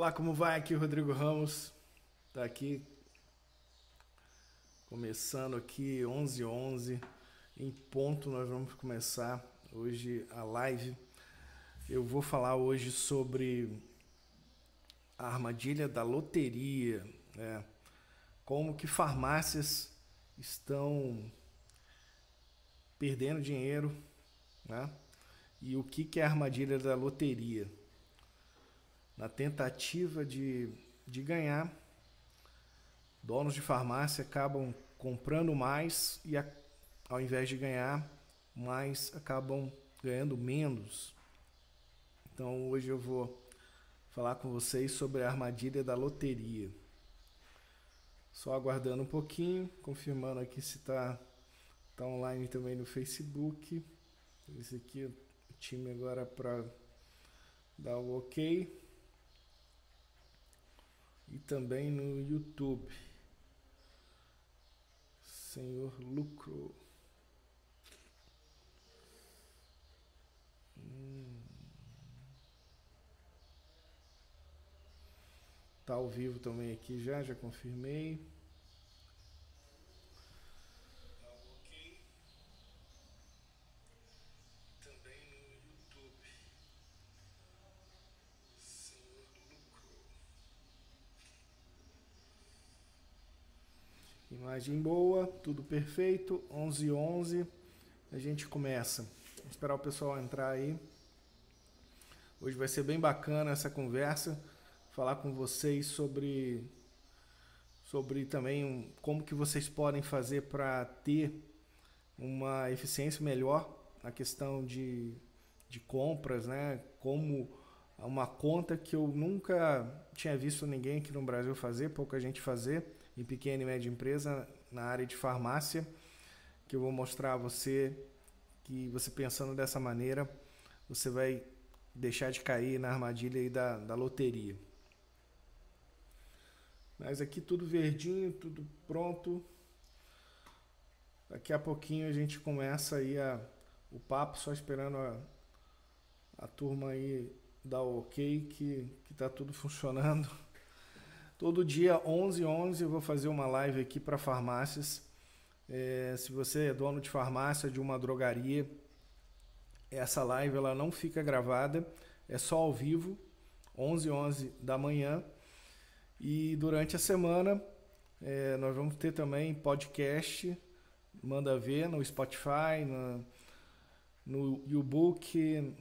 Olá, como vai? Aqui o Rodrigo Ramos, tá aqui começando aqui 11 11 em ponto nós vamos começar hoje a live. Eu vou falar hoje sobre a armadilha da loteria, né? Como que farmácias estão perdendo dinheiro, né? E o que que é a armadilha da loteria? Na tentativa de, de ganhar, donos de farmácia acabam comprando mais e a, ao invés de ganhar mais, acabam ganhando menos. Então hoje eu vou falar com vocês sobre a armadilha da loteria. Só aguardando um pouquinho, confirmando aqui se está tá online também no Facebook. Esse aqui o time agora para dar o ok e também no YouTube. Senhor Lucro. Hum. Tá ao vivo também aqui já, já confirmei. Imagem boa, tudo perfeito. 11 11 a gente começa. Vou esperar o pessoal entrar aí. Hoje vai ser bem bacana essa conversa, falar com vocês sobre sobre também como que vocês podem fazer para ter uma eficiência melhor na questão de, de compras, né? Como uma conta que eu nunca tinha visto ninguém aqui no Brasil fazer, pouca gente fazer em pequena e média empresa na área de farmácia, que eu vou mostrar a você que você pensando dessa maneira, você vai deixar de cair na armadilha aí da, da loteria. Mas aqui tudo verdinho, tudo pronto. Daqui a pouquinho a gente começa aí a, o papo, só esperando a, a turma aí dar o ok que, que tá tudo funcionando. Todo dia 11 11 eu vou fazer uma live aqui para farmácias. É, se você é dono de farmácia, de uma drogaria, essa live ela não fica gravada, é só ao vivo, 11 11 da manhã. E durante a semana é, nós vamos ter também podcast, manda ver no Spotify, no, YouBook,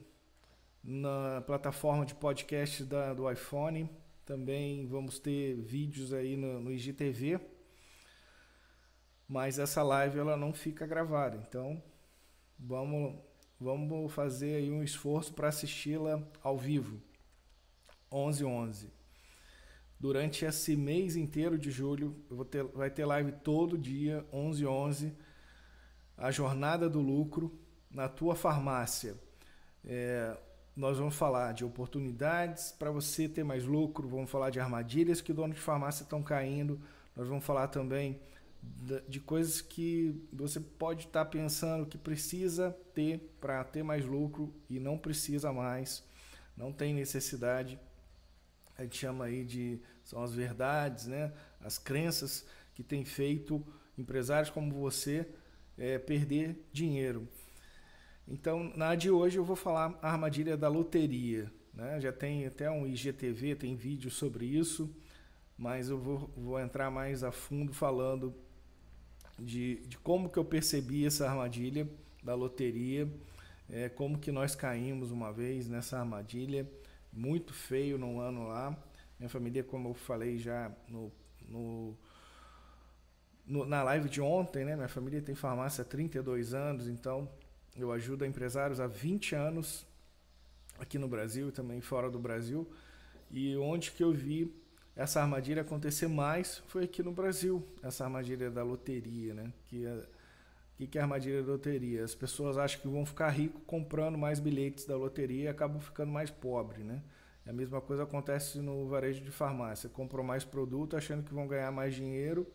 na plataforma de podcast da, do iPhone. Também vamos ter vídeos aí no, no IGTV. Mas essa live ela não fica gravada. Então, vamos vamos fazer aí um esforço para assisti-la ao vivo. 11 11. Durante esse mês inteiro de julho, ter, vai ter live todo dia, 11 11. A jornada do lucro na tua farmácia. É, nós vamos falar de oportunidades para você ter mais lucro, vamos falar de armadilhas que donos de farmácia estão caindo, nós vamos falar também de coisas que você pode estar tá pensando que precisa ter para ter mais lucro e não precisa mais, não tem necessidade. A gente chama aí de são as verdades, né? As crenças que tem feito empresários como você é, perder dinheiro. Então, na de hoje eu vou falar a armadilha da loteria. Né? Já tem até um IGTV, tem vídeo sobre isso, mas eu vou, vou entrar mais a fundo falando de, de como que eu percebi essa armadilha da loteria, é, como que nós caímos uma vez nessa armadilha, muito feio num ano lá. Minha família, como eu falei já no, no, na live de ontem, né? minha família tem farmácia há 32 anos, então eu ajudo empresários há 20 anos aqui no Brasil e também fora do Brasil. E onde que eu vi essa armadilha acontecer mais foi aqui no Brasil, essa armadilha da loteria, né? Que é, que, que é a armadilha da loteria? As pessoas acham que vão ficar ricos comprando mais bilhetes da loteria e acabam ficando mais pobres, né? A mesma coisa acontece no varejo de farmácia. Compram mais produto achando que vão ganhar mais dinheiro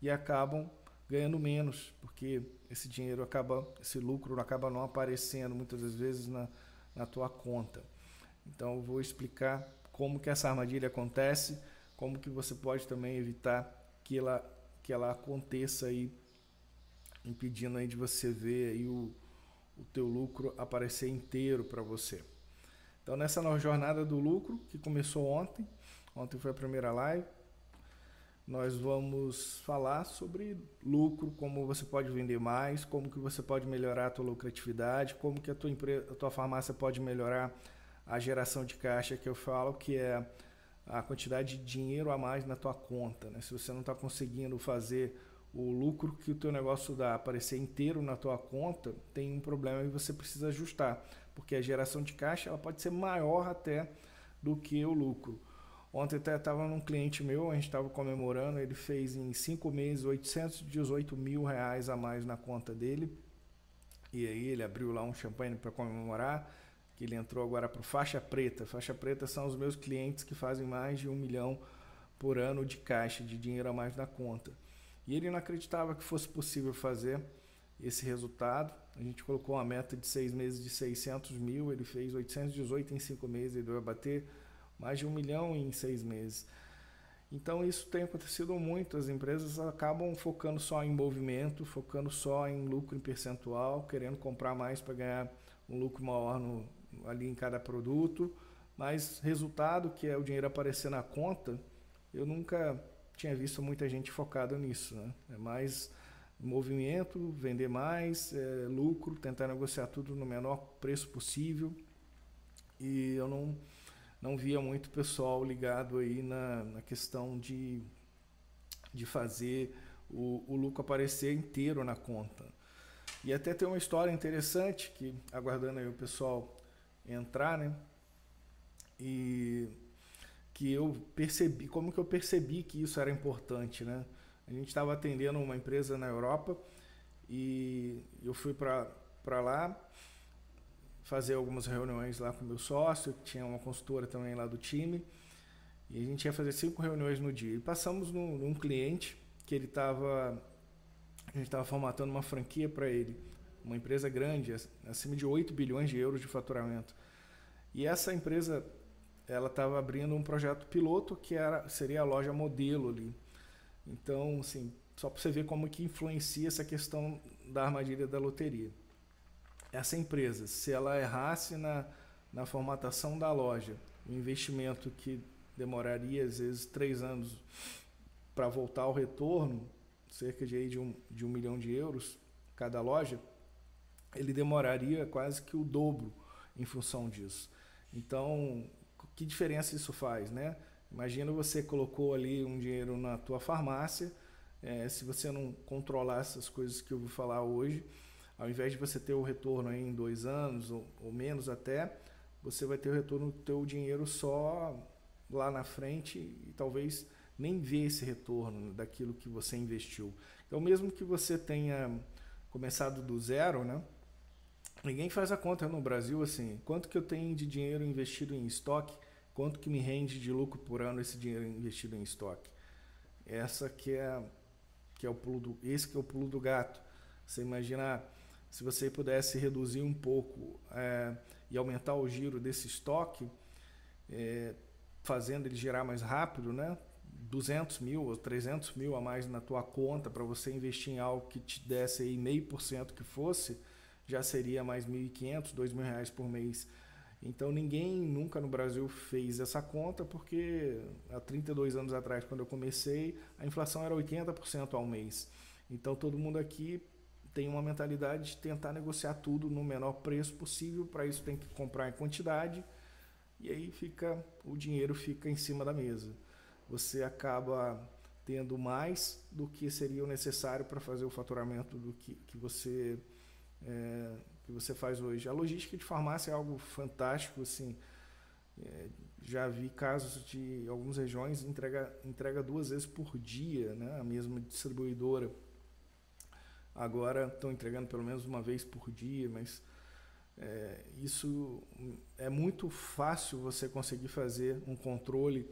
e acabam ganhando menos, porque esse dinheiro acaba, esse lucro acaba não aparecendo muitas das vezes na, na tua conta. Então eu vou explicar como que essa armadilha acontece, como que você pode também evitar que ela, que ela aconteça aí, impedindo aí de você ver aí o, o teu lucro aparecer inteiro para você. Então nessa jornada do lucro, que começou ontem, ontem foi a primeira live, nós vamos falar sobre lucro, como você pode vender mais, como que você pode melhorar a tua lucratividade, como que a tua empresa, a tua farmácia pode melhorar a geração de caixa que eu falo, que é a quantidade de dinheiro a mais na tua conta. Né? Se você não está conseguindo fazer o lucro que o teu negócio dá aparecer inteiro na tua conta, tem um problema e você precisa ajustar, porque a geração de caixa ela pode ser maior até do que o lucro. Ontem até estava num cliente meu, a gente estava comemorando, ele fez em cinco meses 818 mil reais a mais na conta dele. E aí ele abriu lá um champanhe para comemorar, que ele entrou agora para faixa preta. Faixa preta são os meus clientes que fazem mais de um milhão por ano de caixa, de dinheiro a mais na conta. E ele não acreditava que fosse possível fazer esse resultado. A gente colocou uma meta de seis meses de 600 mil, ele fez 818 em cinco meses, ele vai bater mais de um milhão em seis meses. Então isso tem acontecido muito. As empresas acabam focando só em movimento, focando só em lucro em percentual, querendo comprar mais para ganhar um lucro maior no, ali em cada produto. Mas resultado, que é o dinheiro aparecer na conta, eu nunca tinha visto muita gente focada nisso. Né? É mais movimento, vender mais, é, lucro, tentar negociar tudo no menor preço possível. E eu não não via muito pessoal ligado aí na, na questão de, de fazer o, o lucro aparecer inteiro na conta. E até tem uma história interessante que aguardando aí o pessoal entrar, né? E que eu percebi, como que eu percebi que isso era importante, né? A gente estava atendendo uma empresa na Europa e eu fui para lá fazer algumas reuniões lá com meu sócio, tinha uma consultora também lá do time, e a gente ia fazer cinco reuniões no dia. E passamos num, num cliente que ele estava, a gente estava formatando uma franquia para ele, uma empresa grande, acima de 8 bilhões de euros de faturamento. E essa empresa, ela estava abrindo um projeto piloto que era, seria a loja modelo ali. Então, assim, só para você ver como que influencia essa questão da armadilha da loteria essa empresa, se ela errasse na, na formatação da loja, um investimento que demoraria às vezes três anos para voltar ao retorno, cerca de, aí, de, um, de um milhão de euros cada loja, ele demoraria quase que o dobro em função disso. Então, que diferença isso faz, né? Imagina você colocou ali um dinheiro na tua farmácia, é, se você não controlar essas coisas que eu vou falar hoje, ao invés de você ter o retorno em dois anos ou, ou menos até, você vai ter o retorno do teu dinheiro só lá na frente e talvez nem ver esse retorno daquilo que você investiu. Então, mesmo que você tenha começado do zero, né? Ninguém faz a conta no Brasil assim, quanto que eu tenho de dinheiro investido em estoque, quanto que me rende de lucro por ano esse dinheiro investido em estoque. Essa que é que é o pulo do, esse que é o pulo do gato. Você imagina se você pudesse reduzir um pouco é, e aumentar o giro desse estoque, é, fazendo ele girar mais rápido, né? 200 mil ou 300 mil a mais na tua conta para você investir em algo que te desse aí meio por cento que fosse, já seria mais 1.500, 2.000 reais por mês. Então ninguém nunca no Brasil fez essa conta porque há 32 anos atrás, quando eu comecei, a inflação era 80% ao mês. Então todo mundo aqui tem uma mentalidade de tentar negociar tudo no menor preço possível, para isso tem que comprar em quantidade e aí fica o dinheiro fica em cima da mesa. Você acaba tendo mais do que seria necessário para fazer o faturamento do que, que você é, que você faz hoje. A logística de farmácia é algo fantástico, assim. É, já vi casos de algumas regiões entrega entrega duas vezes por dia, né? A mesma distribuidora Agora estão entregando pelo menos uma vez por dia, mas é, isso é muito fácil você conseguir fazer um controle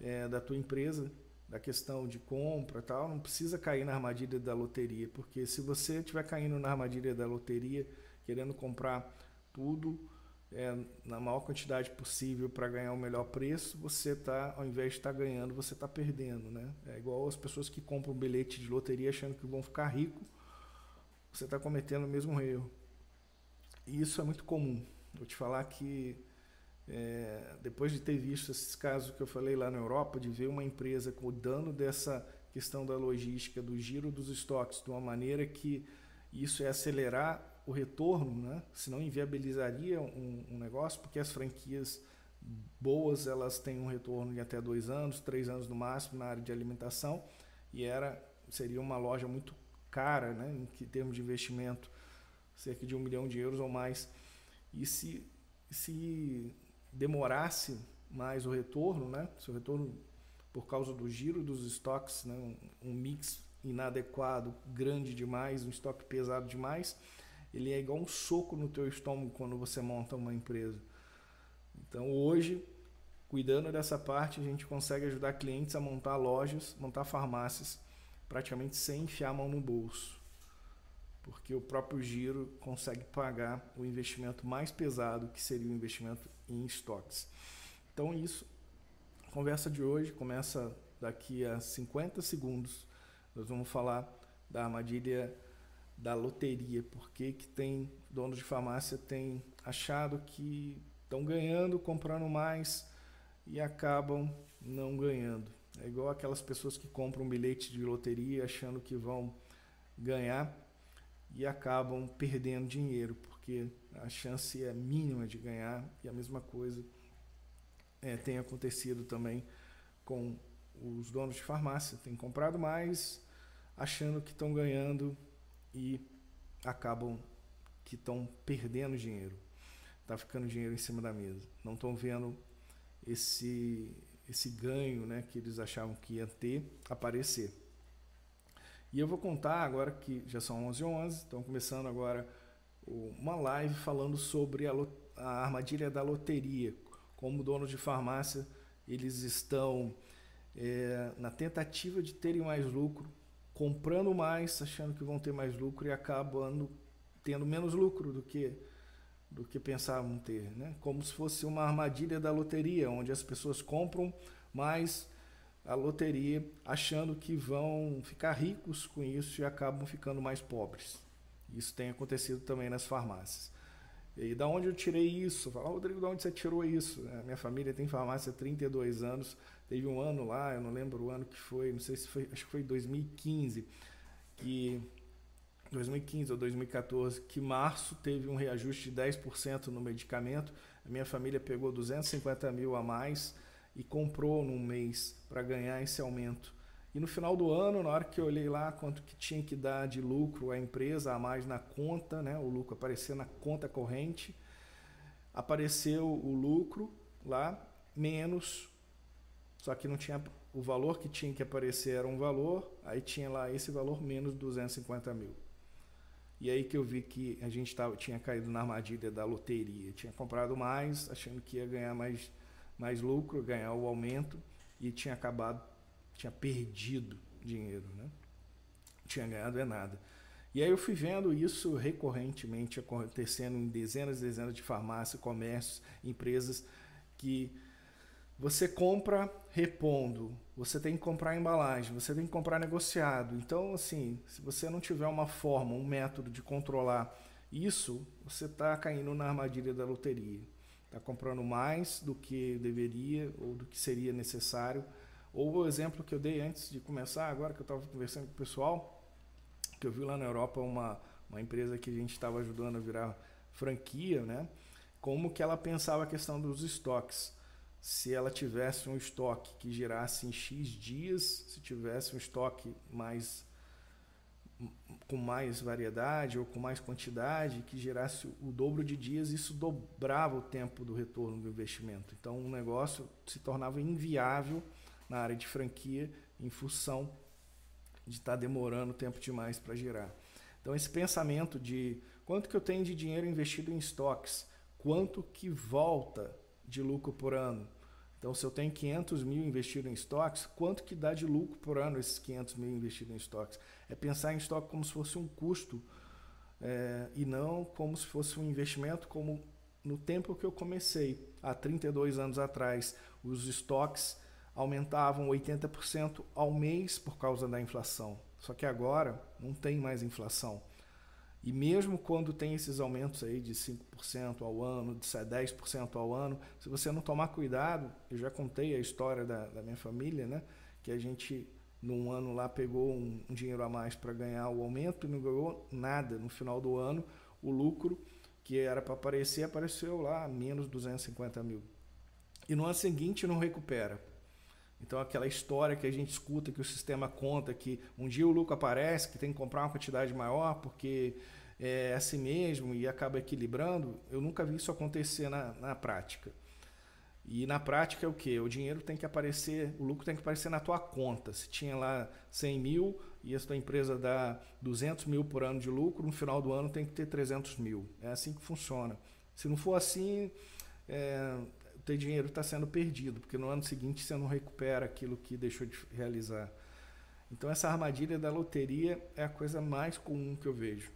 é, da tua empresa, da questão de compra tal. Não precisa cair na armadilha da loteria, porque se você estiver caindo na armadilha da loteria, querendo comprar tudo, é, na maior quantidade possível para ganhar o melhor preço, você está, ao invés de estar tá ganhando, você está perdendo. Né? É igual as pessoas que compram um bilhete de loteria achando que vão ficar rico, você está cometendo o mesmo erro. E isso é muito comum. Vou te falar que é, depois de ter visto esses casos que eu falei lá na Europa, de ver uma empresa cuidando dessa questão da logística, do giro dos estoques, de uma maneira que isso é acelerar o retorno, né? senão inviabilizaria um, um, negócio, porque as franquias boas elas têm um retorno de até dois anos, três anos no máximo na área de alimentação, e era seria uma loja muito cara, né? em termos de investimento, cerca de um milhão de euros ou mais. E se, se demorasse mais o retorno, né? se o retorno por causa do giro dos estoques, né? um, um mix inadequado, grande demais, um estoque pesado demais, ele é igual um soco no teu estômago quando você monta uma empresa. Então hoje, cuidando dessa parte, a gente consegue ajudar clientes a montar lojas, montar farmácias, praticamente sem enfiar a mão no bolso. Porque o próprio giro consegue pagar o investimento mais pesado, que seria o investimento em estoques. Então isso, a conversa de hoje começa daqui a 50 segundos nós vamos falar da armadilha da loteria, porque que tem donos de farmácia têm achado que estão ganhando, comprando mais e acabam não ganhando. É igual aquelas pessoas que compram um bilhete de loteria achando que vão ganhar e acabam perdendo dinheiro, porque a chance é mínima de ganhar e a mesma coisa é, tem acontecido também com os donos de farmácia. Tem comprado mais, achando que estão ganhando e acabam que estão perdendo dinheiro. Está ficando dinheiro em cima da mesa. Não estão vendo esse, esse ganho né, que eles achavam que ia ter aparecer. E eu vou contar agora que já são 11 h 11 estão começando agora uma live falando sobre a, a armadilha da loteria. Como donos de farmácia, eles estão é, na tentativa de terem mais lucro, comprando mais, achando que vão ter mais lucro e acabando tendo menos lucro do que do que pensavam ter, né? Como se fosse uma armadilha da loteria, onde as pessoas compram mais a loteria achando que vão ficar ricos com isso e acabam ficando mais pobres. Isso tem acontecido também nas farmácias. E da onde eu tirei isso? Fala, Rodrigo, de onde você tirou isso? A minha família tem farmácia há 32 anos. Teve um ano lá, eu não lembro o ano que foi, não sei se foi, acho que foi 2015, que 2015 ou 2014, que março teve um reajuste de 10% no medicamento. A minha família pegou 250 mil a mais e comprou num mês para ganhar esse aumento. E no final do ano, na hora que eu olhei lá quanto que tinha que dar de lucro a empresa a mais na conta, né, o lucro aparecer na conta corrente, apareceu o lucro lá menos, só que não tinha o valor que tinha que aparecer era um valor, aí tinha lá esse valor menos 250 mil. E aí que eu vi que a gente tava, tinha caído na armadilha da loteria. Tinha comprado mais, achando que ia ganhar mais, mais lucro, ganhar o aumento, e tinha acabado tinha perdido dinheiro, né? Tinha ganhado é nada. E aí eu fui vendo isso recorrentemente acontecendo em dezenas e dezenas de farmácias, comércios, empresas que você compra repondo, você tem que comprar embalagem, você tem que comprar negociado. Então, assim, se você não tiver uma forma, um método de controlar isso, você está caindo na armadilha da loteria. Está comprando mais do que deveria ou do que seria necessário ou o exemplo que eu dei antes de começar, agora que eu estava conversando com o pessoal, que eu vi lá na Europa uma, uma empresa que a gente estava ajudando a virar franquia, né? Como que ela pensava a questão dos estoques. Se ela tivesse um estoque que girasse em X dias, se tivesse um estoque mais com mais variedade ou com mais quantidade, que gerasse o dobro de dias, isso dobrava o tempo do retorno do investimento. Então, o negócio se tornava inviável na área de franquia em função de estar tá demorando tempo demais para girar. Então esse pensamento de quanto que eu tenho de dinheiro investido em estoques, quanto que volta de lucro por ano. Então se eu tenho 500 mil investido em estoques, quanto que dá de lucro por ano esses 500 mil investido em estoques? É pensar em estoque como se fosse um custo é, e não como se fosse um investimento como no tempo que eu comecei, há 32 anos atrás, os estoques aumentavam 80% ao mês por causa da inflação. Só que agora não tem mais inflação. E mesmo quando tem esses aumentos aí de 5% ao ano, de 10% ao ano, se você não tomar cuidado, eu já contei a história da, da minha família, né? Que a gente, num ano lá, pegou um, um dinheiro a mais para ganhar o aumento e não ganhou nada. No final do ano, o lucro que era para aparecer, apareceu lá menos 250 mil. E no ano seguinte não recupera. Então aquela história que a gente escuta, que o sistema conta, que um dia o lucro aparece, que tem que comprar uma quantidade maior, porque é assim mesmo e acaba equilibrando, eu nunca vi isso acontecer na, na prática. E na prática é o que? O dinheiro tem que aparecer, o lucro tem que aparecer na tua conta. Se tinha lá 100 mil e a tua empresa dá 200 mil por ano de lucro, no final do ano tem que ter 300 mil. É assim que funciona. Se não for assim, é, teu dinheiro está sendo perdido, porque no ano seguinte você não recupera aquilo que deixou de realizar. Então essa armadilha da loteria é a coisa mais comum que eu vejo.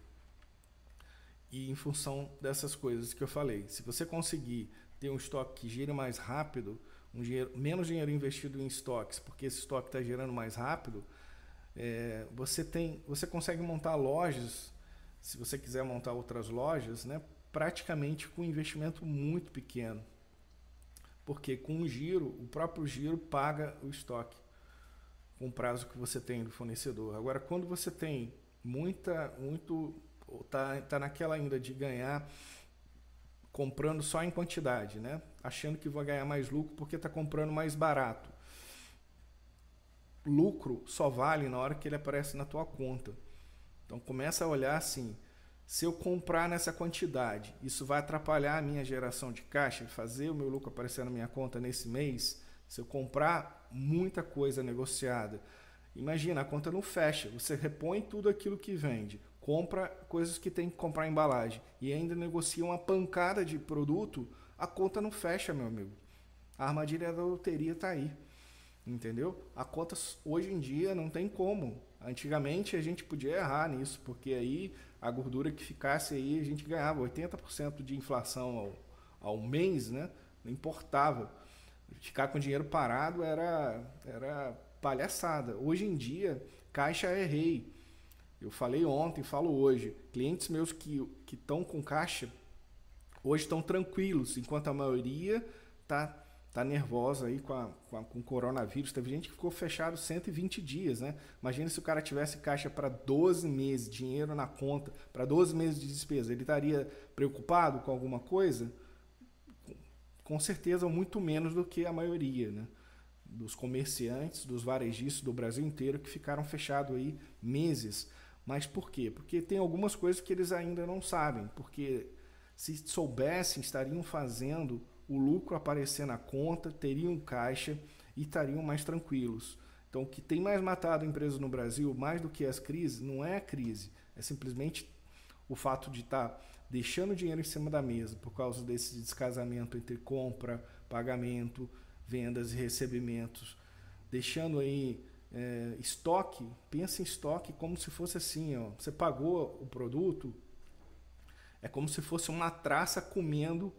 E em função dessas coisas que eu falei, se você conseguir ter um estoque que gire mais rápido, um dinheiro, menos dinheiro investido em estoques, porque esse estoque está gerando mais rápido, é, você tem, você consegue montar lojas, se você quiser montar outras lojas, né, praticamente com um investimento muito pequeno, porque com o giro, o próprio giro paga o estoque com o prazo que você tem do fornecedor. Agora, quando você tem muita, muito, tá, tá naquela ainda de ganhar comprando só em quantidade, né? Achando que vai ganhar mais lucro porque está comprando mais barato. Lucro só vale na hora que ele aparece na tua conta. Então começa a olhar assim, se eu comprar nessa quantidade, isso vai atrapalhar a minha geração de caixa, fazer o meu lucro aparecer na minha conta nesse mês? Se eu comprar muita coisa negociada, imagina, a conta não fecha, você repõe tudo aquilo que vende compra coisas que tem que comprar embalagem e ainda negocia uma pancada de produto, a conta não fecha, meu amigo. A armadilha da loteria está aí. Entendeu? A conta hoje em dia não tem como. Antigamente a gente podia errar nisso, porque aí a gordura que ficasse aí a gente ganhava 80% de inflação ao, ao mês, né? Não importava. Ficar com dinheiro parado era, era palhaçada. Hoje em dia, caixa é rei. Eu falei ontem, falo hoje. Clientes meus que estão com caixa hoje estão tranquilos, enquanto a maioria está tá nervosa aí com, a, com, a, com o coronavírus. Teve gente que ficou fechado 120 dias, né? Imagina se o cara tivesse caixa para 12 meses, dinheiro na conta, para 12 meses de despesa. Ele estaria preocupado com alguma coisa? Com certeza, muito menos do que a maioria, né? Dos comerciantes, dos varejistas do Brasil inteiro que ficaram fechados aí meses. Mas por quê? Porque tem algumas coisas que eles ainda não sabem. Porque se soubessem, estariam fazendo o lucro aparecer na conta, teriam caixa e estariam mais tranquilos. Então, o que tem mais matado empresas no Brasil, mais do que as crises, não é a crise, é simplesmente o fato de estar tá deixando dinheiro em cima da mesa por causa desse descasamento entre compra, pagamento, vendas e recebimentos, deixando aí é, estoque, pensa em estoque como se fosse assim, ó, você pagou o produto, é como se fosse uma traça comendo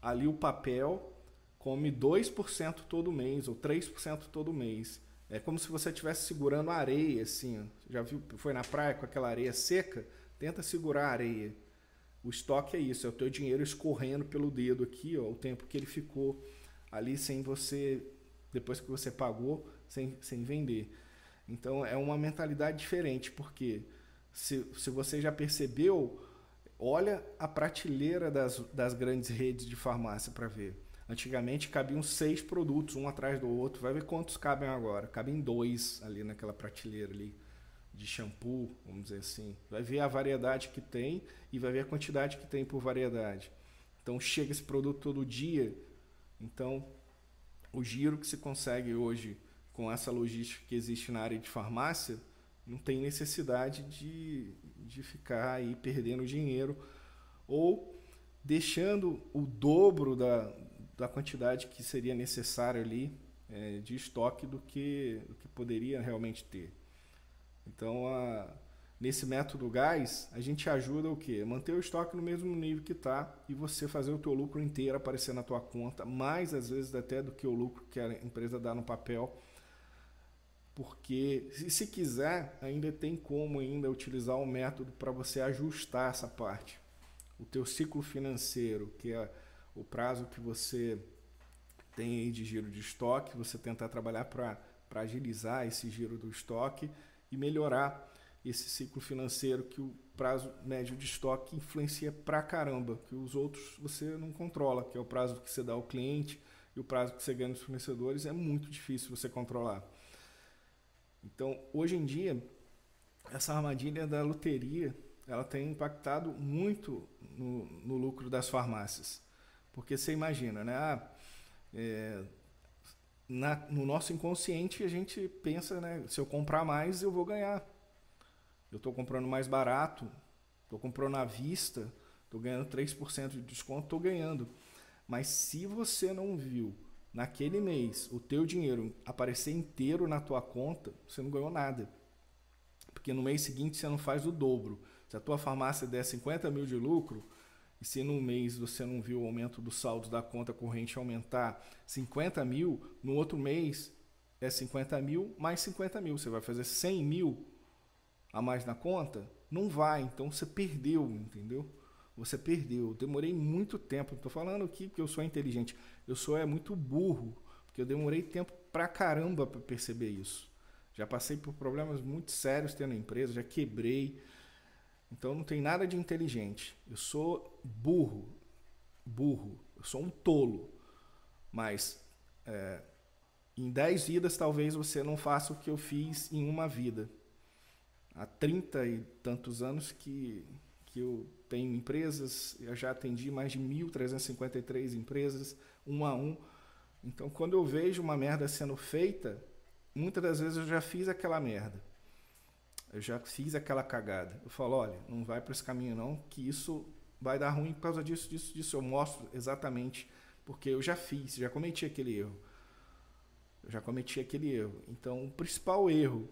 ali o papel, come 2% todo mês ou 3% todo mês. É como se você estivesse segurando areia, assim. Já viu? Foi na praia com aquela areia seca? Tenta segurar a areia. O estoque é isso, é o teu dinheiro escorrendo pelo dedo aqui, ó, o tempo que ele ficou ali sem você, depois que você pagou, sem, sem vender. Então é uma mentalidade diferente, porque se, se você já percebeu, olha a prateleira das, das grandes redes de farmácia para ver. Antigamente cabiam seis produtos, um atrás do outro. Vai ver quantos cabem agora. Cabem dois ali naquela prateleira ali de shampoo, vamos dizer assim. Vai ver a variedade que tem e vai ver a quantidade que tem por variedade. Então chega esse produto todo dia. Então o giro que se consegue hoje com essa logística que existe na área de farmácia, não tem necessidade de, de ficar aí perdendo dinheiro ou deixando o dobro da, da quantidade que seria necessária ali é, de estoque do que, do que poderia realmente ter. Então, a, nesse método gás, a gente ajuda o quê? Manter o estoque no mesmo nível que está e você fazer o teu lucro inteiro aparecer na tua conta, mais às vezes até do que o lucro que a empresa dá no papel. Porque se quiser, ainda tem como ainda utilizar o método para você ajustar essa parte. O teu ciclo financeiro, que é o prazo que você tem aí de giro de estoque, você tentar trabalhar para agilizar esse giro do estoque e melhorar esse ciclo financeiro que o prazo médio de estoque influencia pra caramba, que os outros você não controla, que é o prazo que você dá ao cliente e o prazo que você ganha nos fornecedores, é muito difícil você controlar. Então, hoje em dia, essa armadilha da loteria, ela tem impactado muito no, no lucro das farmácias. Porque você imagina, né? Ah, é, na, no nosso inconsciente a gente pensa, né? Se eu comprar mais, eu vou ganhar eu estou comprando mais barato, estou comprando à vista, estou ganhando 3% de desconto, estou ganhando. Mas se você não viu naquele mês o teu dinheiro aparecer inteiro na tua conta, você não ganhou nada. Porque no mês seguinte você não faz o dobro. Se a tua farmácia der 50 mil de lucro, e se no mês você não viu o aumento do saldo da conta corrente aumentar 50 mil, no outro mês é 50 mil mais 50 mil. Você vai fazer 100 mil a mais na conta? Não vai, então você perdeu, entendeu? Você perdeu. Demorei muito tempo, tô falando aqui porque eu sou inteligente, eu sou é muito burro, porque eu demorei tempo pra caramba para perceber isso. Já passei por problemas muito sérios tendo empresa, já quebrei. Então não tem nada de inteligente. Eu sou burro, burro. Eu sou um tolo. Mas é, em 10 vidas talvez você não faça o que eu fiz em uma vida há 30 e tantos anos que, que eu tenho empresas, eu já atendi mais de 1.353 empresas, um a um. Então, quando eu vejo uma merda sendo feita, muitas das vezes eu já fiz aquela merda. Eu já fiz aquela cagada. Eu falo, olha, não vai para esse caminho não, que isso vai dar ruim por causa disso, disso, disso. Eu mostro exatamente porque eu já fiz, já cometi aquele erro. Eu já cometi aquele erro. Então, o principal erro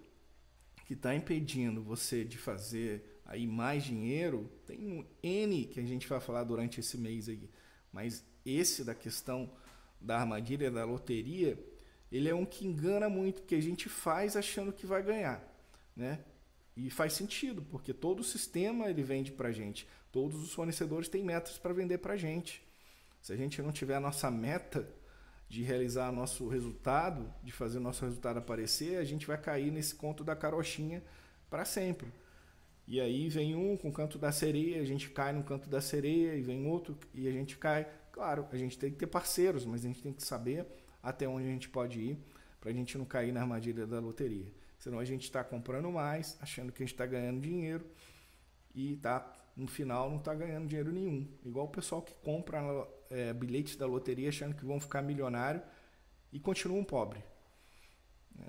que está impedindo você de fazer aí mais dinheiro, tem um N que a gente vai falar durante esse mês aí. Mas esse da questão da armadilha da loteria, ele é um que engana muito, que a gente faz achando que vai ganhar, né? E faz sentido, porque todo o sistema ele vende para gente. Todos os fornecedores têm metas para vender para gente. Se a gente não tiver a nossa meta, de realizar nosso resultado, de fazer nosso resultado aparecer, a gente vai cair nesse conto da carochinha para sempre. E aí vem um com o canto da sereia, a gente cai no canto da sereia, e vem outro e a gente cai. Claro, a gente tem que ter parceiros, mas a gente tem que saber até onde a gente pode ir para a gente não cair na armadilha da loteria. Senão a gente está comprando mais, achando que a gente está ganhando dinheiro e tá, no final não está ganhando dinheiro nenhum. Igual o pessoal que compra é, bilhetes da loteria achando que vão ficar milionário e continuam pobre.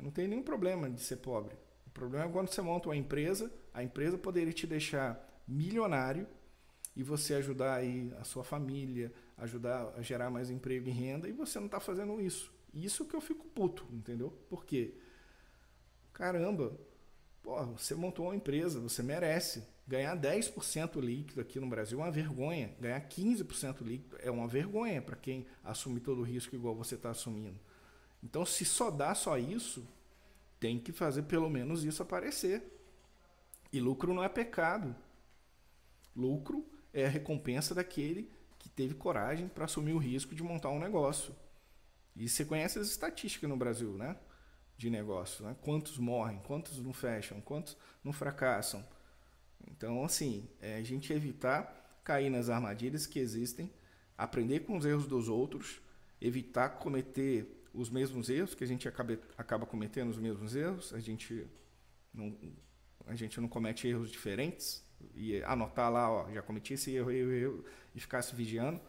Não tem nenhum problema de ser pobre. O problema é quando você monta uma empresa, a empresa poderia te deixar milionário e você ajudar aí a sua família, ajudar a gerar mais emprego e renda, e você não está fazendo isso. Isso que eu fico puto, entendeu? Por quê? Caramba, pô, você montou uma empresa, você merece. Ganhar 10% líquido aqui no Brasil é uma vergonha. Ganhar 15% líquido é uma vergonha para quem assume todo o risco igual você está assumindo. Então, se só dá só isso, tem que fazer pelo menos isso aparecer. E lucro não é pecado. Lucro é a recompensa daquele que teve coragem para assumir o risco de montar um negócio. E você conhece as estatísticas no Brasil, né? De negócio, né? Quantos morrem, quantos não fecham, quantos não fracassam. Então, assim, é a gente evitar cair nas armadilhas que existem, aprender com os erros dos outros, evitar cometer os mesmos erros, que a gente acaba, acaba cometendo os mesmos erros, a gente não, a gente não comete erros diferentes, e anotar lá, ó, já cometi esse erro, erro, erro, e ficar se vigiando,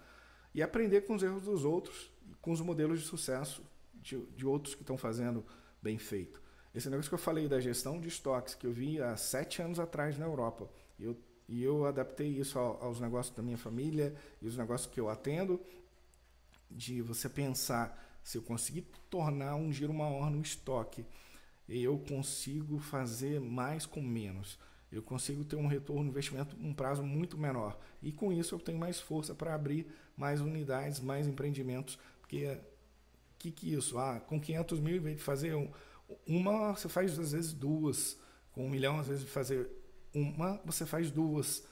e aprender com os erros dos outros, com os modelos de sucesso de, de outros que estão fazendo bem feito. Esse negócio que eu falei da gestão de estoques, que eu vi há sete anos atrás na Europa, eu, e eu adaptei isso aos negócios da minha família e os negócios que eu atendo, de você pensar, se eu conseguir tornar um giro maior no estoque, eu consigo fazer mais com menos. eu consigo ter um retorno no investimento um prazo muito menor. E com isso eu tenho mais força para abrir mais unidades, mais empreendimentos, porque que que isso? Ah, com 500 mil, em vez de fazer um, uma, você faz às vezes duas. Com um milhão, às vezes, de fazer uma, você faz duas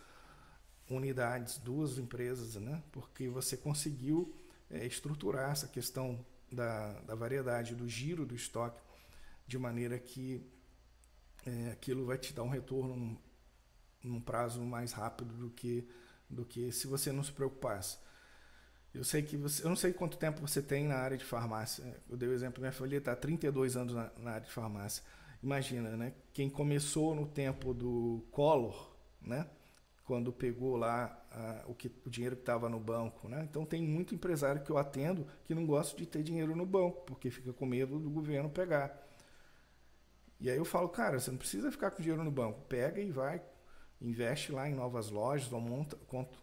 unidades, duas empresas, né? Porque você conseguiu é, estruturar essa questão da, da variedade, do giro do estoque, de maneira que é, aquilo vai te dar um retorno num, num, prazo mais rápido do que, do que se você não se preocupasse. Eu sei que você, eu não sei quanto tempo você tem na área de farmácia. Eu dei o exemplo, minha família está há 32 anos na, na, área de farmácia. Imagina, né? Quem começou no tempo do Collor, né? Quando pegou lá o, que, o dinheiro que estava no banco, né? Então tem muito empresário que eu atendo que não gosta de ter dinheiro no banco, porque fica com medo do governo pegar. E aí eu falo, cara, você não precisa ficar com dinheiro no banco. Pega e vai, investe lá em novas lojas, ou monta,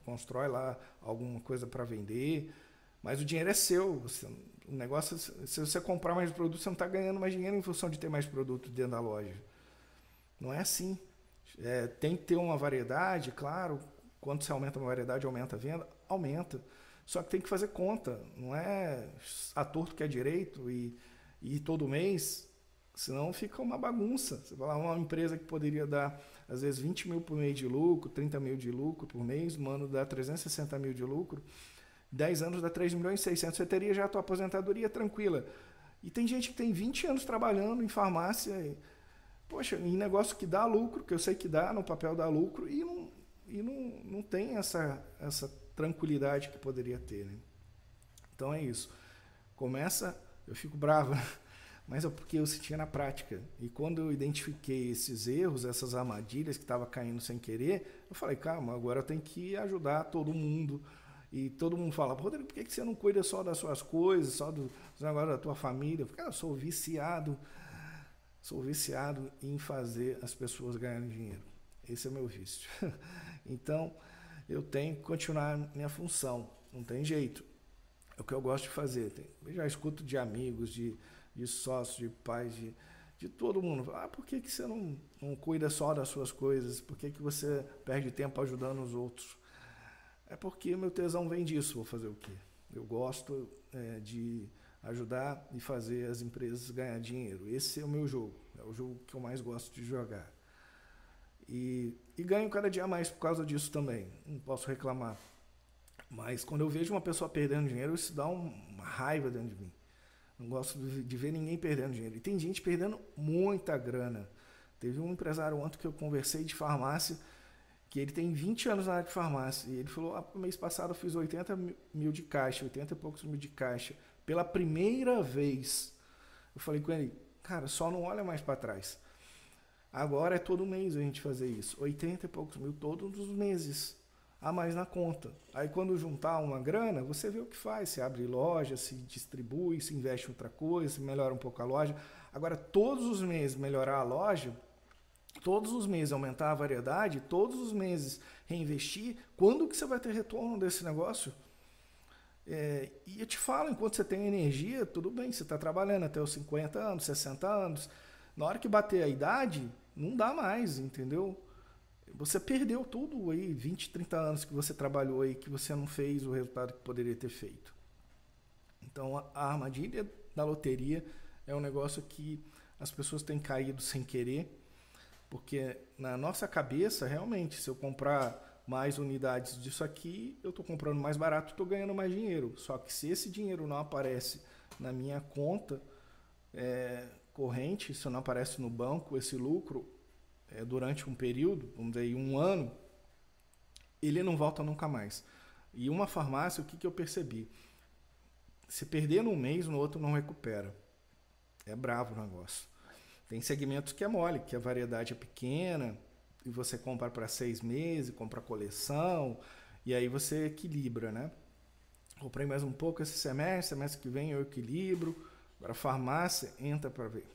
constrói lá alguma coisa para vender. Mas o dinheiro é seu. Você, o negócio, se você comprar mais produto, você não está ganhando mais dinheiro em função de ter mais produto dentro da loja. Não é assim. É, tem que ter uma variedade, claro. Quando você aumenta uma variedade, aumenta a venda, aumenta. Só que tem que fazer conta. Não é a torto que é direito e, e todo mês Senão fica uma bagunça. Você vai lá, uma empresa que poderia dar, às vezes, 20 mil por mês de lucro, 30 mil de lucro por mês, um ano dá 360 mil de lucro, 10 anos dá 3 milhões e 600. Você teria já a tua aposentadoria tranquila. E tem gente que tem 20 anos trabalhando em farmácia, e, poxa, em negócio que dá lucro, que eu sei que dá, no papel dá lucro, e não, e não, não tem essa, essa tranquilidade que poderia ter. Né? Então é isso. Começa, eu fico bravo, mas é porque eu sentia na prática. E quando eu identifiquei esses erros, essas armadilhas que estava caindo sem querer, eu falei, calma, agora eu tenho que ajudar todo mundo. E todo mundo fala, Rodrigo, por que você não cuida só das suas coisas, só dos negócios da tua família? Eu falei, eu sou viciado, sou viciado em fazer as pessoas ganharem dinheiro. Esse é o meu vício. então, eu tenho que continuar minha função, não tem jeito. É o que eu gosto de fazer. Eu já escuto de amigos, de de sócios, de pais, de, de todo mundo. Ah, por que, que você não, não cuida só das suas coisas? Por que, que você perde tempo ajudando os outros? É porque meu tesão vem disso. Vou fazer o quê? Eu gosto é, de ajudar e fazer as empresas ganhar dinheiro. Esse é o meu jogo. É o jogo que eu mais gosto de jogar. E, e ganho cada dia mais por causa disso também. Não posso reclamar. Mas quando eu vejo uma pessoa perdendo dinheiro, isso dá uma raiva dentro de mim. Não gosto de ver ninguém perdendo dinheiro. E tem gente perdendo muita grana. Teve um empresário ontem que eu conversei de farmácia, que ele tem 20 anos na área de farmácia. E ele falou: ah, mês passado eu fiz 80 mil de caixa, 80 e poucos mil de caixa. Pela primeira vez. Eu falei com ele: cara, só não olha mais para trás. Agora é todo mês a gente fazer isso. 80 e poucos mil todos os meses a mais na conta. Aí quando juntar uma grana, você vê o que faz, se abre loja, se distribui, se investe em outra coisa, se melhora um pouco a loja. Agora, todos os meses melhorar a loja, todos os meses aumentar a variedade, todos os meses reinvestir, quando que você vai ter retorno desse negócio? É, e eu te falo, enquanto você tem energia, tudo bem, você está trabalhando até os 50 anos, 60 anos. Na hora que bater a idade, não dá mais, entendeu? Você perdeu tudo aí, 20, 30 anos que você trabalhou aí, que você não fez o resultado que poderia ter feito. Então, a armadilha da loteria é um negócio que as pessoas têm caído sem querer, porque na nossa cabeça, realmente, se eu comprar mais unidades disso aqui, eu estou comprando mais barato, estou ganhando mais dinheiro. Só que se esse dinheiro não aparece na minha conta é, corrente, se não aparece no banco, esse lucro, é, durante um período, vamos dizer, um ano, ele não volta nunca mais. E uma farmácia, o que, que eu percebi? Se perder num mês, no outro não recupera. É bravo o negócio. Tem segmentos que é mole, que a variedade é pequena, e você compra para seis meses, compra coleção, e aí você equilibra, né? Comprei mais um pouco esse semestre, semestre que vem eu equilibro. Agora, farmácia, entra para ver.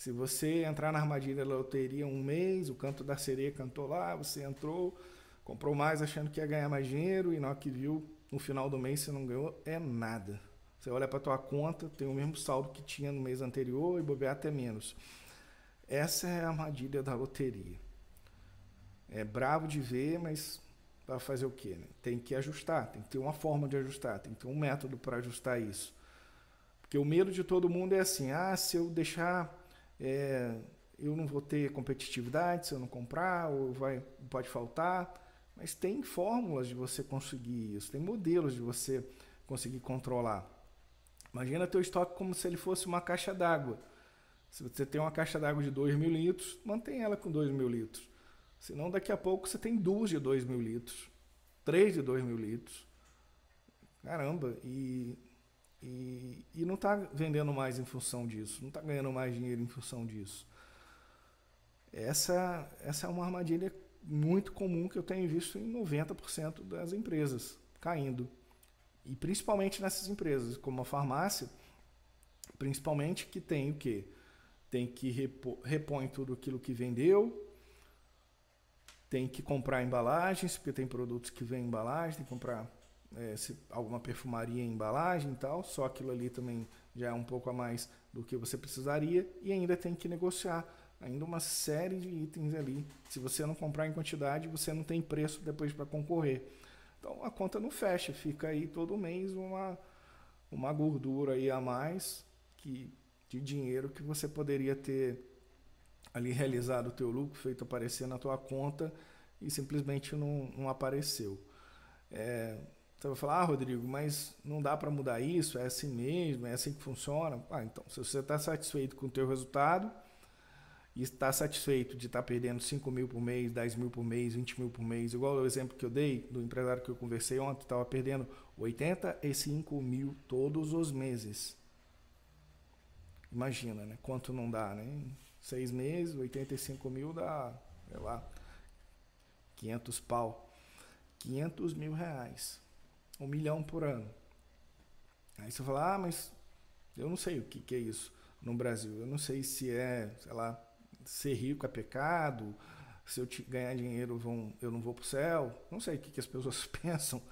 Se você entrar na armadilha da loteria um mês, o canto da sereia cantou lá, você entrou, comprou mais achando que ia ganhar mais dinheiro e na hora que viu, no final do mês você não ganhou é nada. Você olha para tua conta, tem o mesmo saldo que tinha no mês anterior e bobear até menos. Essa é a armadilha da loteria. é bravo de ver, mas vai fazer o quê? Né? Tem que ajustar, tem que ter uma forma de ajustar, tem que ter um método para ajustar isso. Porque o medo de todo mundo é assim: ah, se eu deixar, é, eu não vou ter competitividade, se eu não comprar, ou vai, pode faltar. Mas tem fórmulas de você conseguir isso, tem modelos de você conseguir controlar. Imagina teu estoque como se ele fosse uma caixa d'água. Se você tem uma caixa d'água de 2 mil litros, mantém ela com 2 mil litros. Senão, daqui a pouco você tem duas de 2 mil litros, três de 2 mil litros. Caramba, e, e, e não está vendendo mais em função disso, não está ganhando mais dinheiro em função disso. Essa, essa é uma armadilha muito comum que eu tenho visto em 90% das empresas caindo. E principalmente nessas empresas, como a farmácia, principalmente que tem o quê? Tem que repor, repõe tudo aquilo que vendeu, tem que comprar embalagens, porque tem produtos que vêm em embalagem, tem que comprar é, se, alguma perfumaria em embalagem e tal, só aquilo ali também já é um pouco a mais do que você precisaria, e ainda tem que negociar ainda uma série de itens ali. Se você não comprar em quantidade, você não tem preço depois para concorrer. Então a conta não fecha, fica aí todo mês uma, uma gordura aí a mais que, de dinheiro que você poderia ter ali realizado o teu lucro, feito aparecer na tua conta e simplesmente não, não apareceu. É, você vai falar, ah, Rodrigo, mas não dá para mudar isso, é assim mesmo, é assim que funciona. Ah, então, se você está satisfeito com o teu resultado, e está satisfeito de estar tá perdendo 5 mil por mês, 10 mil por mês, 20 mil por mês, igual o exemplo que eu dei do empresário que eu conversei ontem, estava perdendo 85 mil todos os meses. Imagina, né? Quanto não dá, né? seis meses, 85 mil dá, sei lá, 500 pau. 500 mil reais. Um milhão por ano. Aí você fala, ah, mas eu não sei o que, que é isso no Brasil. Eu não sei se é, sei lá, ser rico é pecado, se eu ganhar dinheiro vão, eu não vou para o céu. Não sei o que, que as pessoas pensam.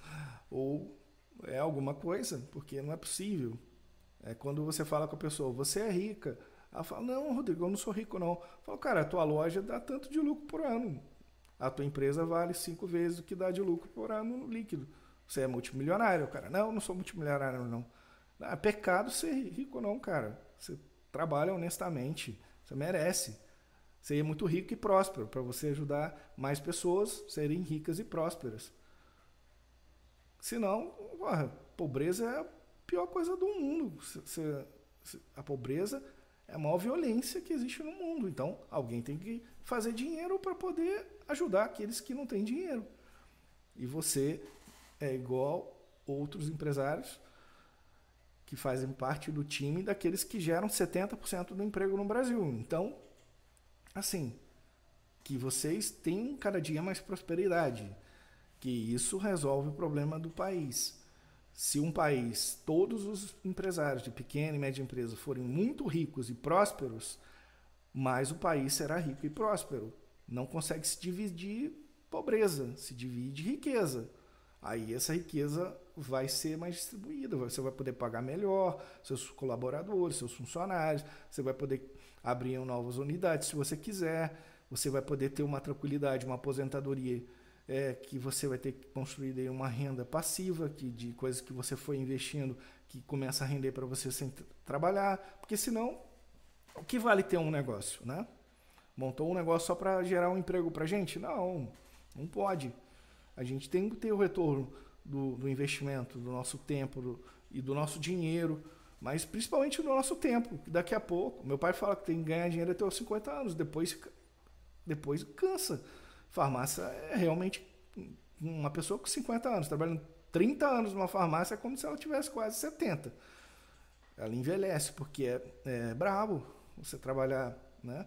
Ou é alguma coisa, porque não é possível. É quando você fala com a pessoa, você é rica. Ela fala, não, Rodrigo, eu não sou rico, não. Eu falo, cara, a tua loja dá tanto de lucro por ano. A tua empresa vale cinco vezes o que dá de lucro por ano no líquido. Você é multimilionário, cara. Não, não sou multimilionário, não. Não é pecado ser rico, não, cara. Você trabalha honestamente. Você merece seria muito rico e próspero, para você ajudar mais pessoas a serem ricas e prósperas. Senão, porra, pobreza é a pior coisa do mundo. a pobreza é a maior violência que existe no mundo. Então, alguém tem que fazer dinheiro para poder ajudar aqueles que não têm dinheiro. E você é igual outros empresários que fazem parte do time daqueles que geram 70% do emprego no Brasil. Então, assim, que vocês tenham cada dia mais prosperidade, que isso resolve o problema do país. Se um país, todos os empresários de pequena e média empresa forem muito ricos e prósperos, mais o país será rico e próspero. Não consegue se dividir pobreza, se divide riqueza. Aí essa riqueza vai ser mais distribuída, você vai poder pagar melhor seus colaboradores, seus funcionários, você vai poder abrir novas unidades se você quiser, você vai poder ter uma tranquilidade, uma aposentadoria é, que você vai ter que construir uma renda passiva que, de coisas que você foi investindo que começa a render para você sem trabalhar, porque senão o que vale ter um negócio, né? Montou um negócio só para gerar um emprego para gente? Não, não pode. A gente tem que ter o retorno do, do investimento, do nosso tempo do, e do nosso dinheiro mas principalmente no nosso tempo, daqui a pouco, meu pai fala que tem que ganhar dinheiro até os 50 anos, depois, depois cansa. Farmácia é realmente uma pessoa com 50 anos, trabalhando 30 anos numa farmácia é como se ela tivesse quase 70. Ela envelhece, porque é, é brabo você trabalhar, né?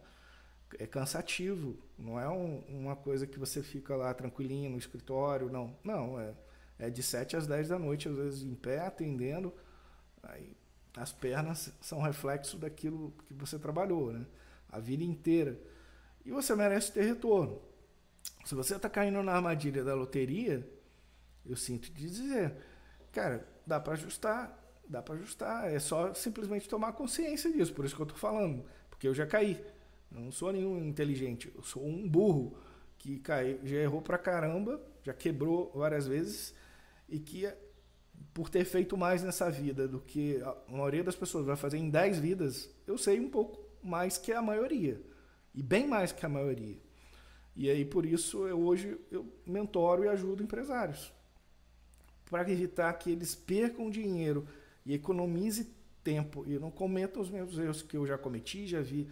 É cansativo, não é um, uma coisa que você fica lá tranquilinho no escritório, não. Não, é, é de 7 às 10 da noite, às vezes em pé, atendendo. Aí as pernas são reflexo daquilo que você trabalhou, né? A vida inteira. E você merece ter retorno. Se você está caindo na armadilha da loteria, eu sinto te dizer, cara, dá para ajustar, dá para ajustar. É só simplesmente tomar consciência disso. Por isso que eu estou falando, porque eu já caí. Não sou nenhum inteligente, eu sou um burro que caiu, já errou pra caramba, já quebrou várias vezes e que por ter feito mais nessa vida do que a maioria das pessoas vai fazer em 10 vidas, eu sei um pouco mais que a maioria. E bem mais que a maioria. E aí, por isso, eu, hoje eu mentoro e ajudo empresários. Para evitar que eles percam dinheiro e economize tempo. E não cometam os mesmos erros que eu já cometi, já vi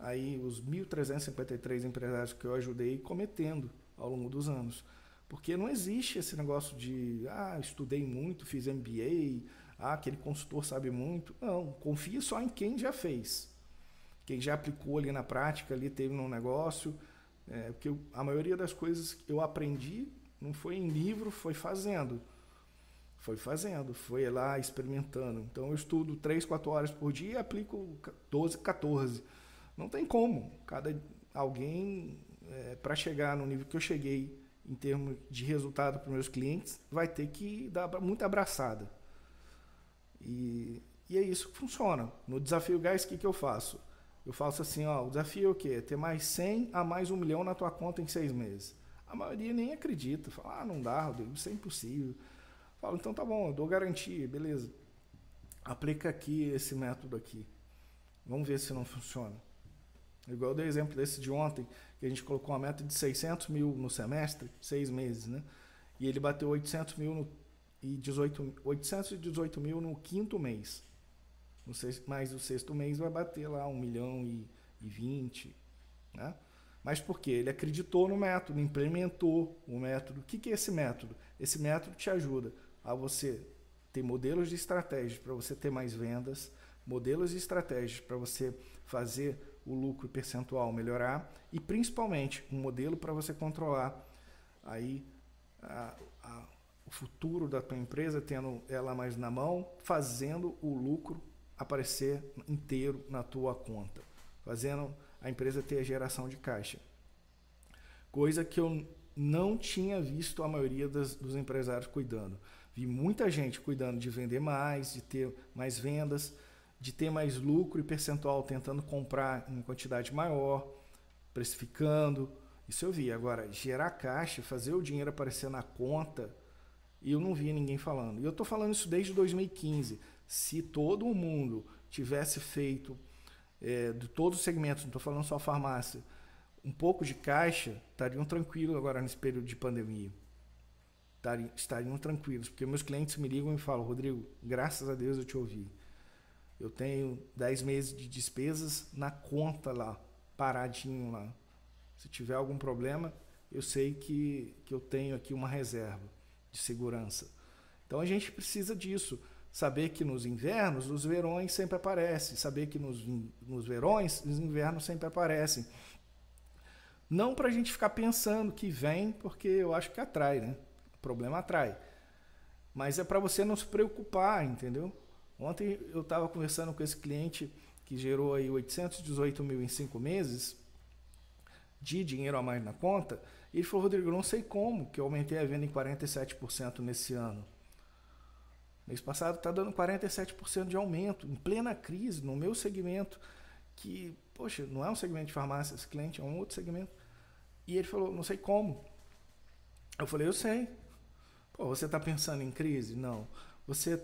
aí os 1.353 empresários que eu ajudei cometendo ao longo dos anos. Porque não existe esse negócio de, ah, estudei muito, fiz MBA, ah, aquele consultor sabe muito. Não, confia só em quem já fez. Quem já aplicou ali na prática, ali teve um negócio. É, porque a maioria das coisas que eu aprendi não foi em livro, foi fazendo. Foi fazendo, foi lá experimentando. Então eu estudo 3, 4 horas por dia e aplico 12, 14. Não tem como. Cada alguém, é, para chegar no nível que eu cheguei em termos de resultado para meus clientes, vai ter que dar muita abraçada. E, e é isso que funciona. No desafio Gás, o que, que eu faço? Eu faço assim, ó, o desafio é o quê? Ter mais 100 a mais um milhão na tua conta em seis meses. A maioria nem acredita. Fala, ah, não dá, Rodrigo, isso é impossível. Falo, então tá bom, eu dou garantia, beleza. Aplica aqui esse método aqui. Vamos ver se não funciona. Igual eu dei exemplo desse de ontem, que a gente colocou uma meta de 600 mil no semestre, seis meses, né? E ele bateu 800 mil no, e 18, 818 mil no quinto mês. No sexto, mas o sexto mês vai bater lá 1 milhão e, e 20, né? Mas por quê? Ele acreditou no método, implementou o método. O que, que é esse método? Esse método te ajuda a você ter modelos de estratégias para você ter mais vendas, modelos de estratégias para você fazer o lucro percentual melhorar e principalmente um modelo para você controlar aí a, a, o futuro da tua empresa, tendo ela mais na mão, fazendo o lucro aparecer inteiro na tua conta, fazendo a empresa ter a geração de caixa. Coisa que eu não tinha visto a maioria das, dos empresários cuidando. Vi muita gente cuidando de vender mais, de ter mais vendas, de ter mais lucro e percentual tentando comprar em quantidade maior, precificando. Isso eu vi. Agora, gerar caixa, fazer o dinheiro aparecer na conta, eu não vi ninguém falando. E eu estou falando isso desde 2015. Se todo mundo tivesse feito, é, de todos os segmentos, não estou falando só farmácia, um pouco de caixa, estariam tranquilos agora nesse período de pandemia. Estariam tranquilos, porque meus clientes me ligam e falam, Rodrigo, graças a Deus eu te ouvi eu tenho 10 meses de despesas na conta lá, paradinho lá. Se tiver algum problema, eu sei que, que eu tenho aqui uma reserva de segurança. Então a gente precisa disso. Saber que nos invernos os verões sempre aparecem. Saber que nos, nos verões os invernos sempre aparecem. Não para a gente ficar pensando que vem, porque eu acho que atrai, né? O problema atrai. Mas é para você não se preocupar, entendeu? Ontem eu estava conversando com esse cliente que gerou aí 818 mil em cinco meses de dinheiro a mais na conta. E ele falou, Rodrigo, eu não sei como que eu aumentei a venda em 47% nesse ano. Mês passado está dando 47% de aumento, em plena crise, no meu segmento, que, poxa, não é um segmento de farmácia, esse cliente é um outro segmento. E ele falou, não sei como. Eu falei, eu sei. Pô, você está pensando em crise? Não. Você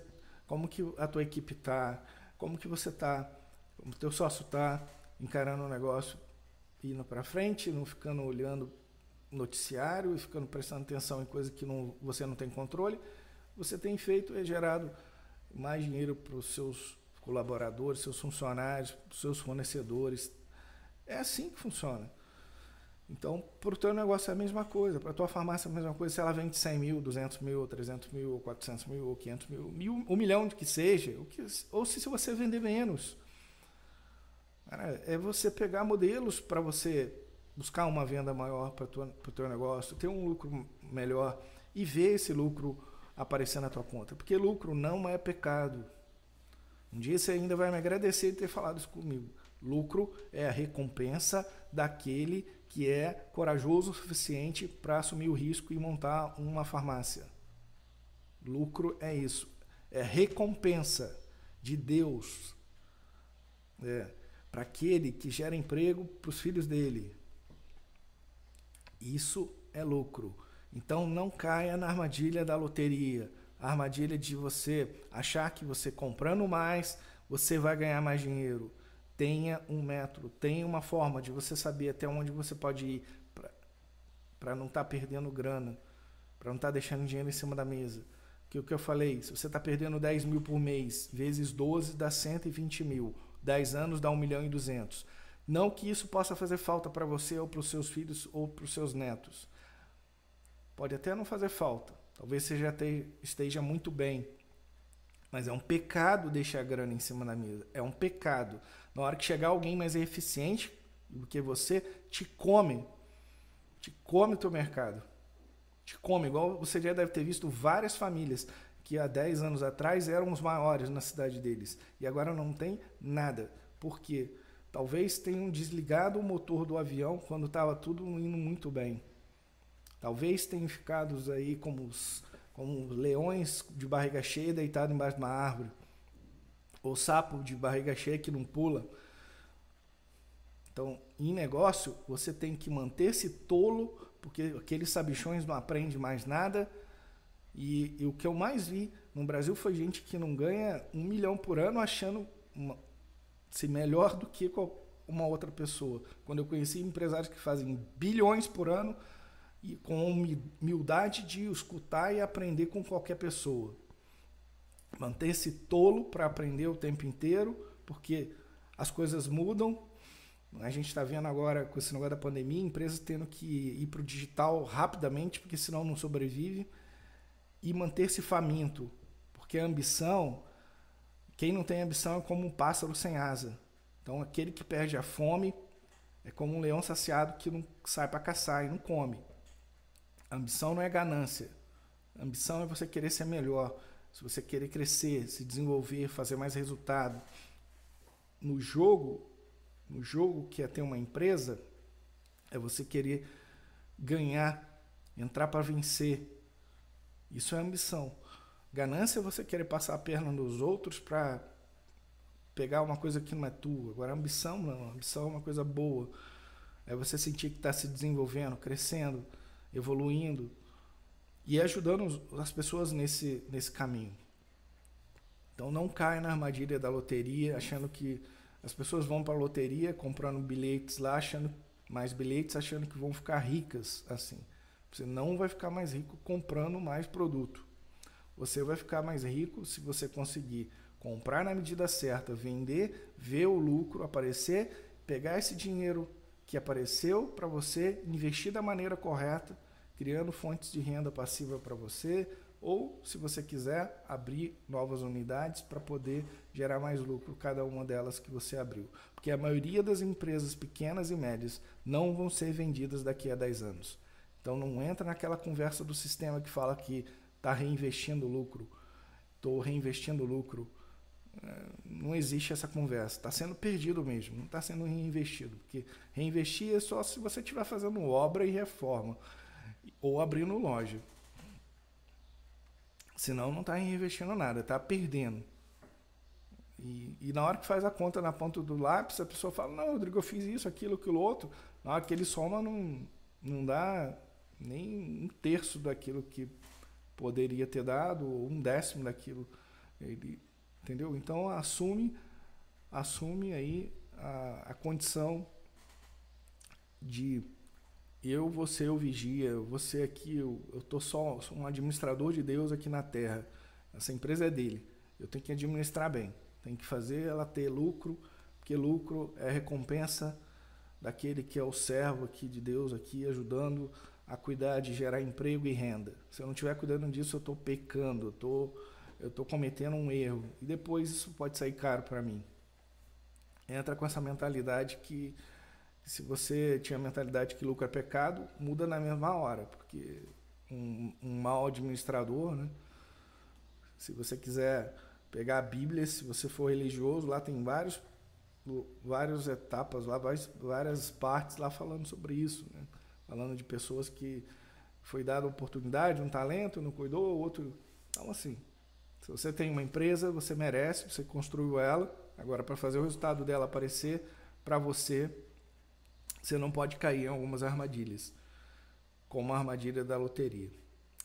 como que a tua equipe está, como que você está, como teu sócio está encarando o negócio, indo para frente, não ficando olhando noticiário e ficando prestando atenção em coisas que não, você não tem controle, você tem feito é gerado mais dinheiro para os seus colaboradores, seus funcionários, seus fornecedores. É assim que funciona. Então, para o teu negócio é a mesma coisa, para a tua farmácia é a mesma coisa, se ela vende 100 mil, 200 mil, 300 mil, 400 mil, ou 500 mil, mil um milhão de que seja, ou, que, ou se, se você vender menos. Cara, é você pegar modelos para você buscar uma venda maior para o teu negócio, ter um lucro melhor e ver esse lucro aparecer na tua conta. Porque lucro não é pecado. Um dia você ainda vai me agradecer de ter falado isso comigo. Lucro é a recompensa daquele que é corajoso o suficiente para assumir o risco e montar uma farmácia. Lucro é isso, é recompensa de Deus é, para aquele que gera emprego para os filhos dele. Isso é lucro. Então não caia na armadilha da loteria, a armadilha de você achar que você comprando mais, você vai ganhar mais dinheiro. Tenha um método, tenha uma forma de você saber até onde você pode ir para não estar tá perdendo grana, para não estar tá deixando dinheiro em cima da mesa. Que o que eu falei, se você está perdendo 10 mil por mês, vezes 12 dá 120 mil, 10 anos dá 1 milhão e 200. Não que isso possa fazer falta para você ou para os seus filhos ou para os seus netos. Pode até não fazer falta. Talvez você já esteja muito bem. Mas é um pecado deixar a grana em cima da mesa. É um pecado. Na hora que chegar alguém mais eficiente do que você, te come. Te come o teu mercado. Te come. Igual você já deve ter visto várias famílias que há 10 anos atrás eram os maiores na cidade deles. E agora não tem nada. Por quê? Talvez tenham desligado o motor do avião quando estava tudo indo muito bem. Talvez tenham ficado aí como os como leões de barriga cheia deitado embaixo de uma árvore, ou sapo de barriga cheia que não pula. Então, em negócio, você tem que manter-se tolo, porque aqueles sabichões não aprendem mais nada. E, e, o que eu mais vi no Brasil foi gente que não ganha um milhão por ano achando uma, se melhor do que uma outra pessoa. Quando eu conheci empresários que fazem bilhões por ano, e com humildade de escutar e aprender com qualquer pessoa. Manter-se tolo para aprender o tempo inteiro, porque as coisas mudam. A gente está vendo agora, com esse negócio da pandemia, empresas tendo que ir para o digital rapidamente, porque senão não sobrevive. E manter-se faminto, porque a ambição, quem não tem ambição é como um pássaro sem asa. Então, aquele que perde a fome é como um leão saciado que não sai para caçar e não come. Ambição não é ganância. Ambição é você querer ser melhor. Se você querer crescer, se desenvolver, fazer mais resultado. No jogo, no jogo que é ter uma empresa, é você querer ganhar, entrar para vencer. Isso é ambição. Ganância é você querer passar a perna nos outros para pegar uma coisa que não é tua. Agora, ambição não. Ambição é uma coisa boa. É você sentir que está se desenvolvendo, crescendo evoluindo e ajudando as pessoas nesse, nesse caminho. Então não caia na armadilha da loteria, achando que as pessoas vão para a loteria comprando bilhetes lá, achando mais bilhetes, achando que vão ficar ricas assim. Você não vai ficar mais rico comprando mais produto. Você vai ficar mais rico se você conseguir comprar na medida certa, vender, ver o lucro aparecer, pegar esse dinheiro que apareceu para você, investir da maneira correta criando fontes de renda passiva para você, ou, se você quiser, abrir novas unidades para poder gerar mais lucro cada uma delas que você abriu. Porque a maioria das empresas pequenas e médias não vão ser vendidas daqui a 10 anos. Então não entra naquela conversa do sistema que fala que está reinvestindo lucro, estou reinvestindo lucro. É, não existe essa conversa. Está sendo perdido mesmo, não está sendo reinvestido. Porque reinvestir é só se você estiver fazendo obra e reforma ou abrindo loja. Senão não está reinvestindo nada, está perdendo. E, e, na hora que faz a conta na ponta do lápis, a pessoa fala, não, Rodrigo, eu fiz isso, aquilo, aquilo outro. Na hora que ele soma, não, não dá nem um terço daquilo que poderia ter dado, ou um décimo daquilo. Ele, entendeu? Então assume, assume aí a, a condição de eu vou ser o vigia, você aqui, eu, eu tô só sou um administrador de Deus aqui na terra. Essa empresa é dele. Eu tenho que administrar bem. Tem que fazer ela ter lucro, porque lucro é recompensa daquele que é o servo aqui de Deus aqui ajudando a cuidar de gerar emprego e renda. Se eu não estiver cuidando disso, eu estou pecando, eu tô, estou cometendo um erro. E depois isso pode sair caro para mim. Entra com essa mentalidade que se você tinha a mentalidade que lucro é pecado, muda na mesma hora, porque um, um mau administrador, né? Se você quiser pegar a Bíblia, se você for religioso, lá tem vários várias etapas lá, várias, várias partes lá falando sobre isso, né? Falando de pessoas que foi dada oportunidade, um talento, não cuidou, outro. Então, assim, se você tem uma empresa, você merece, você construiu ela. Agora, para fazer o resultado dela aparecer para você, você não pode cair em algumas armadilhas. como a armadilha da loteria.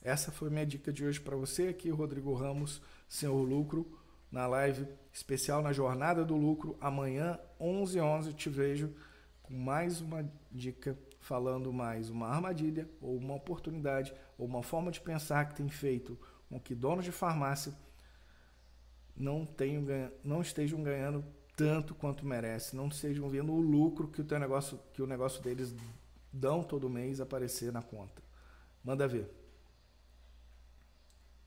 Essa foi minha dica de hoje para você aqui, Rodrigo Ramos, Senhor Lucro, na live especial na Jornada do Lucro. Amanhã, 11 11 te vejo com mais uma dica falando mais uma armadilha ou uma oportunidade ou uma forma de pensar que tem feito com que donos de farmácia não, tenham, não estejam ganhando tanto quanto merece, não estejam vendo o lucro que o, teu negócio, que o negócio deles dão todo mês aparecer na conta. Manda ver.